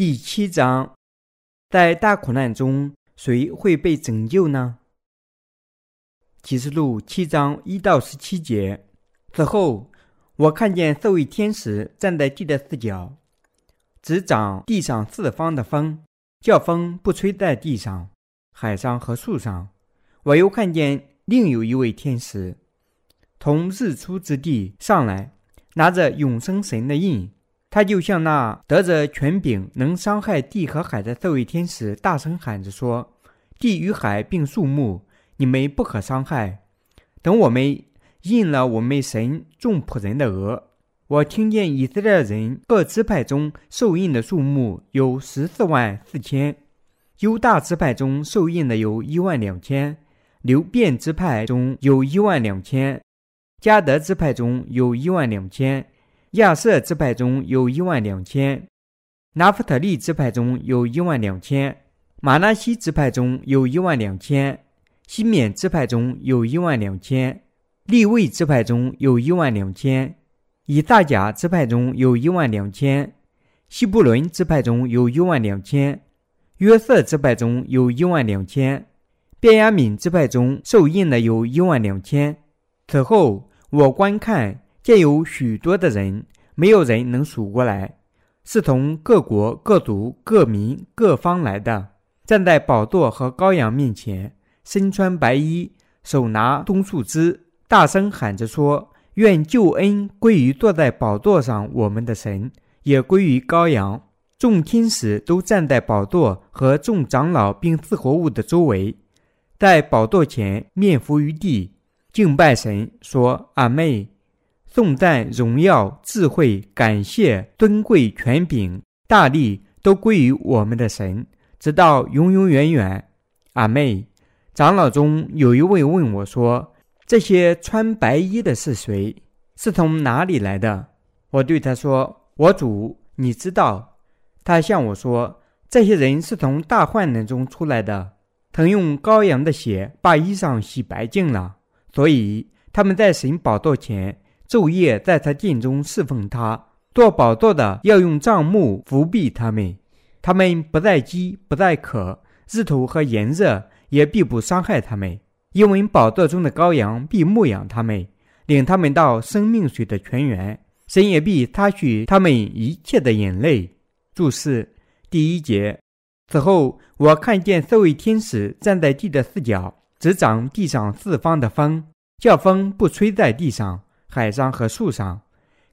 第七章，在大苦难中，谁会被拯救呢？启示录七章一到十七节。此后，我看见四位天使站在地的四角，执掌地上四方的风，叫风不吹在地上、海上和树上。我又看见另有一位天使，从日出之地上来，拿着永生神的印。他就像那得着权柄、能伤害地和海的四位天使，大声喊着说：“地与海并树木，你们不可伤害。等我们印了我们神众仆人的额。”我听见以色列人各支派中受印的数目有十四万四千，犹大支派中受印的有一万两千，流变支派中有一万两千，加德支派中有一万两千。亚瑟支派中有一万两千，拿弗特利支派中有一万两千，马拉西支派中有一万两千，西缅支派中有一万两千，利位支派中有一万两千，以大甲支派中有一万两千，西布伦支派中有一万两千，约瑟支派中有一万两千，便雅敏支派中受印的有一万两千。此后，我观看。见有许多的人，没有人能数过来，是从各国、各族、各民、各方来的，站在宝座和羔羊面前，身穿白衣，手拿棕树枝，大声喊着说：“愿救恩归于坐在宝座上我们的神，也归于羔羊。”众天使都站在宝座和众长老并四活物的周围，在宝座前面伏于地，敬拜神，说：“阿妹。”颂赞、荣耀、智慧、感谢、尊贵、权柄、大力，都归于我们的神，直到永永远远。阿妹，长老中有一位问我说：“这些穿白衣的是谁？是从哪里来的？”我对他说：“我主，你知道。”他向我说：“这些人是从大患难中出来的，曾用羔羊的血把衣裳洗白净了，所以他们在神宝座前。”昼夜在他殿中侍奉他，做宝座的要用帐幕伏庇他们，他们不再饥，不再渴，日头和炎热也必不伤害他们，因为宝座中的羔羊必牧养他们，领他们到生命水的泉源，神也必擦去他们一切的眼泪。注释第一节。此后，我看见四位天使站在地的四角，执掌地上四方的风，叫风不吹在地上。海上和树上，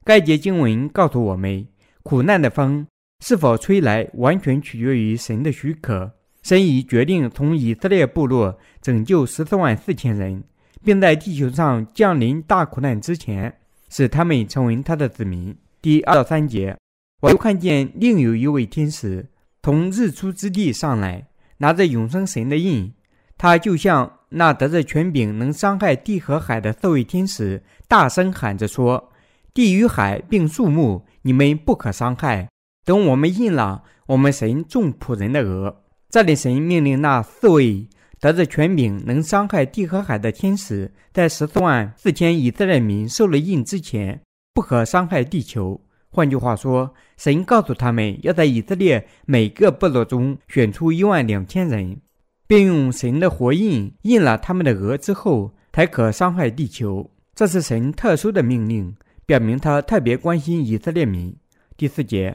该节经文告诉我们，苦难的风是否吹来，完全取决于神的许可。神已决定从以色列部落拯救十四万四千人，并在地球上降临大苦难之前，使他们成为他的子民。第二到三节，我又看见另有一位天使从日出之地上来，拿着永生神的印，他就像。那得着权柄能伤害地和海的四位天使大声喊着说：“地与海并树木，你们不可伤害。等我们印了我们神众仆人的额。”这里神命令那四位得着权柄能伤害地和海的天使，在十四万四千以色列民受了印之前，不可伤害地球。换句话说，神告诉他们要在以色列每个部落中选出一万两千人。并用神的活印印了他们的额之后，才可伤害地球。这是神特殊的命令，表明他特别关心以色列民。第四节，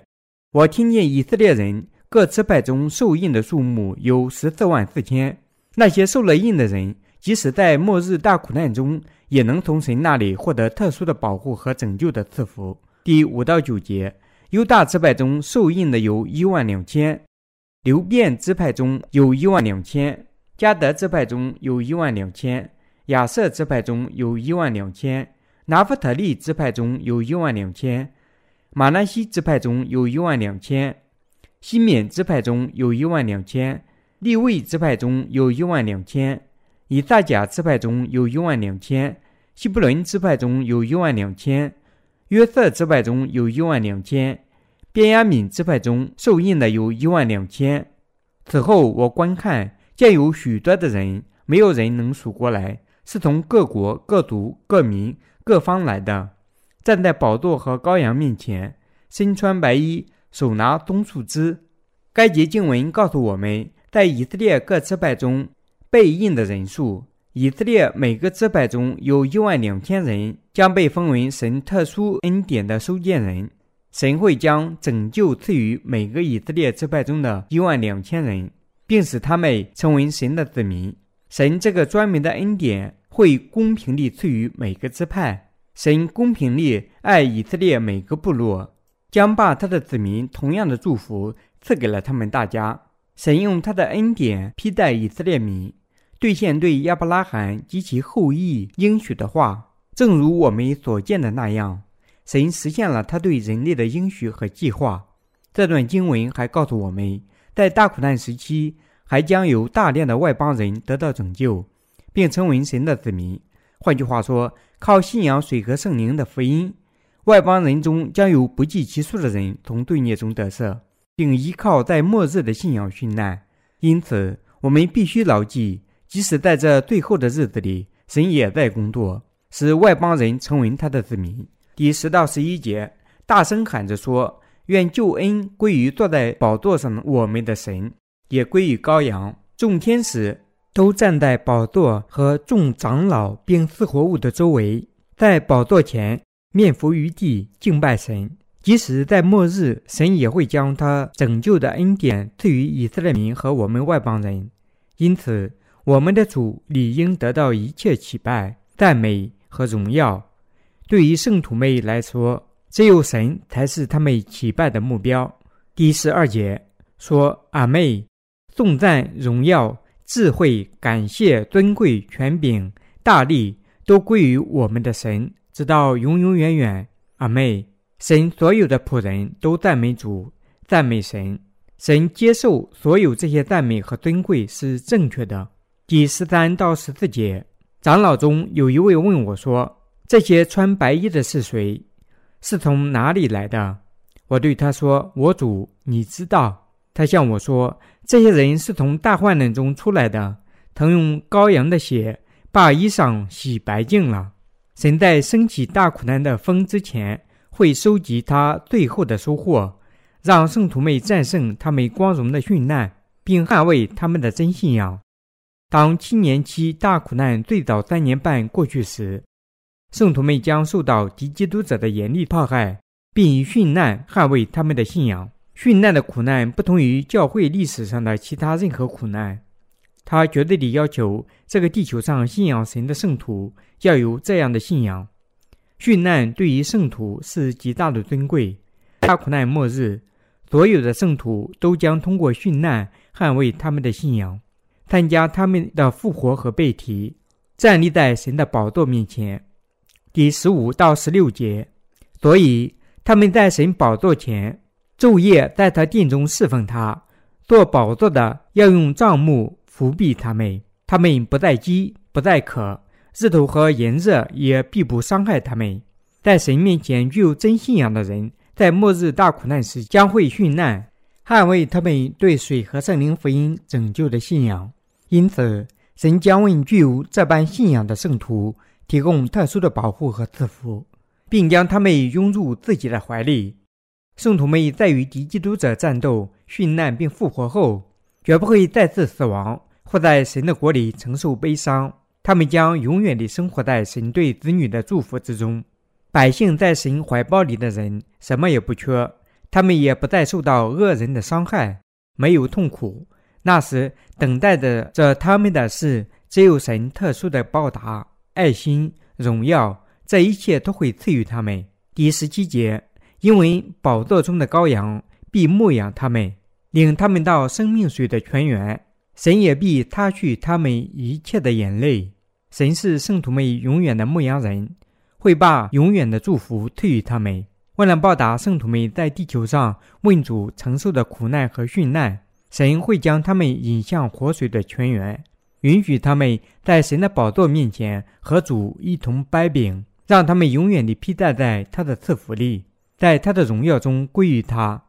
我听见以色列人各支派中受印的数目有十四万四千。那些受了印的人，即使在末日大苦难中，也能从神那里获得特殊的保护和拯救的赐福。第五到九节，犹大支派中受印的有一万两千。流变支派中有一万两千，加德支派中有一万两千，亚瑟支派中有一万两千，拿弗特利支派中有一万两千，马拉西支派中有一万两千，西缅支派中有一万两千，利位支派中有一万两千，以萨甲支派中有一万两千，希布伦支派中有一万两千，约瑟支派中有一万两千。便雅敏支派中受印的有一万两千。此后，我观看，见有许多的人，没有人能数过来，是从各国、各族、各民、各方来的，站在宝座和羔羊面前，身穿白衣，手拿棕树枝，该节经文告诉我们，在以色列各支派中被印的人数，以色列每个支派中有一万两千人将被封为神特殊恩典的收件人。神会将拯救赐予每个以色列支派中的一万两千人，并使他们成为神的子民。神这个专门的恩典会公平地赐予每个支派。神公平地爱以色列每个部落，将把他的子民同样的祝福赐给了他们大家。神用他的恩典披戴以色列民，兑现对亚伯拉罕及其后裔应许的话，正如我们所见的那样。神实现了他对人类的应许和计划。这段经文还告诉我们，在大苦难时期，还将有大量的外邦人得到拯救，并成为神的子民。换句话说，靠信仰水和圣灵的福音，外邦人中将有不计其数的人从罪孽中得赦，并依靠在末日的信仰殉难。因此，我们必须牢记，即使在这最后的日子里，神也在工作，使外邦人成为他的子民。第十到十一节，大声喊着说：“愿救恩归于坐在宝座上我们的神，也归于羔羊。众天使都站在宝座和众长老并四活物的周围，在宝座前面伏于地敬拜神。即使在末日，神也会将他拯救的恩典赐予以色列民和我们外邦人。因此，我们的主理应得到一切祈拜、赞美和荣耀。”对于圣徒们来说，只有神才是他们祈拜的目标。第十二节说：“阿妹，颂赞、荣耀、智慧、感谢、尊贵、权柄、大力，都归于我们的神，直到永永远远。”阿妹，神所有的仆人都赞美主，赞美神。神接受所有这些赞美和尊贵是正确的。第十三到十四节，长老中有一位问我说。这些穿白衣的是谁？是从哪里来的？我对他说：“我主，你知道。”他向我说：“这些人是从大患难中出来的，曾用羔羊的血把衣裳洗白净了。神在升起大苦难的风之前，会收集他最后的收获，让圣徒们战胜他们光荣的殉难，并捍卫他们的真信仰。当七年期大苦难最早三年半过去时。”圣徒们将受到敌基督者的严厉迫害，并以殉难捍卫他们的信仰。殉难的苦难不同于教会历史上的其他任何苦难，他绝对地要求这个地球上信仰神的圣徒要有这样的信仰。殉难对于圣徒是极大的尊贵。大苦难末日，所有的圣徒都将通过殉难捍卫他们的信仰，参加他们的复活和被提，站立在神的宝座面前。第十五到十六节，所以他们在神宝座前昼夜在他殿中侍奉他。做宝座的要用帐幕伏庇他们，他们不再饥，不再渴，日头和炎热也必不伤害他们。在神面前具有真信仰的人，在末日大苦难时将会殉难，捍卫他们对水和圣灵福音拯救的信仰。因此，神将为具有这般信仰的圣徒。提供特殊的保护和赐福，并将他们拥入自己的怀里。圣徒们在与敌基督者战斗、殉难并复活后，绝不会再次死亡或在神的国里承受悲伤。他们将永远地生活在神对子女的祝福之中。百姓在神怀抱里的人什么也不缺，他们也不再受到恶人的伤害，没有痛苦。那时等待着他们的是只有神特殊的报答。爱心、荣耀，这一切都会赐予他们。第十七节，因为宝座中的羔羊必牧养他们，领他们到生命水的泉源。神也必擦去他们一切的眼泪。神是圣徒们永远的牧羊人，会把永远的祝福赐予他们。为了报答圣徒们在地球上为主承受的苦难和殉难，神会将他们引向活水的泉源。允许他们在神的宝座面前和主一同掰饼，让他们永远地披戴在他的赐福里，在他的荣耀中归于他。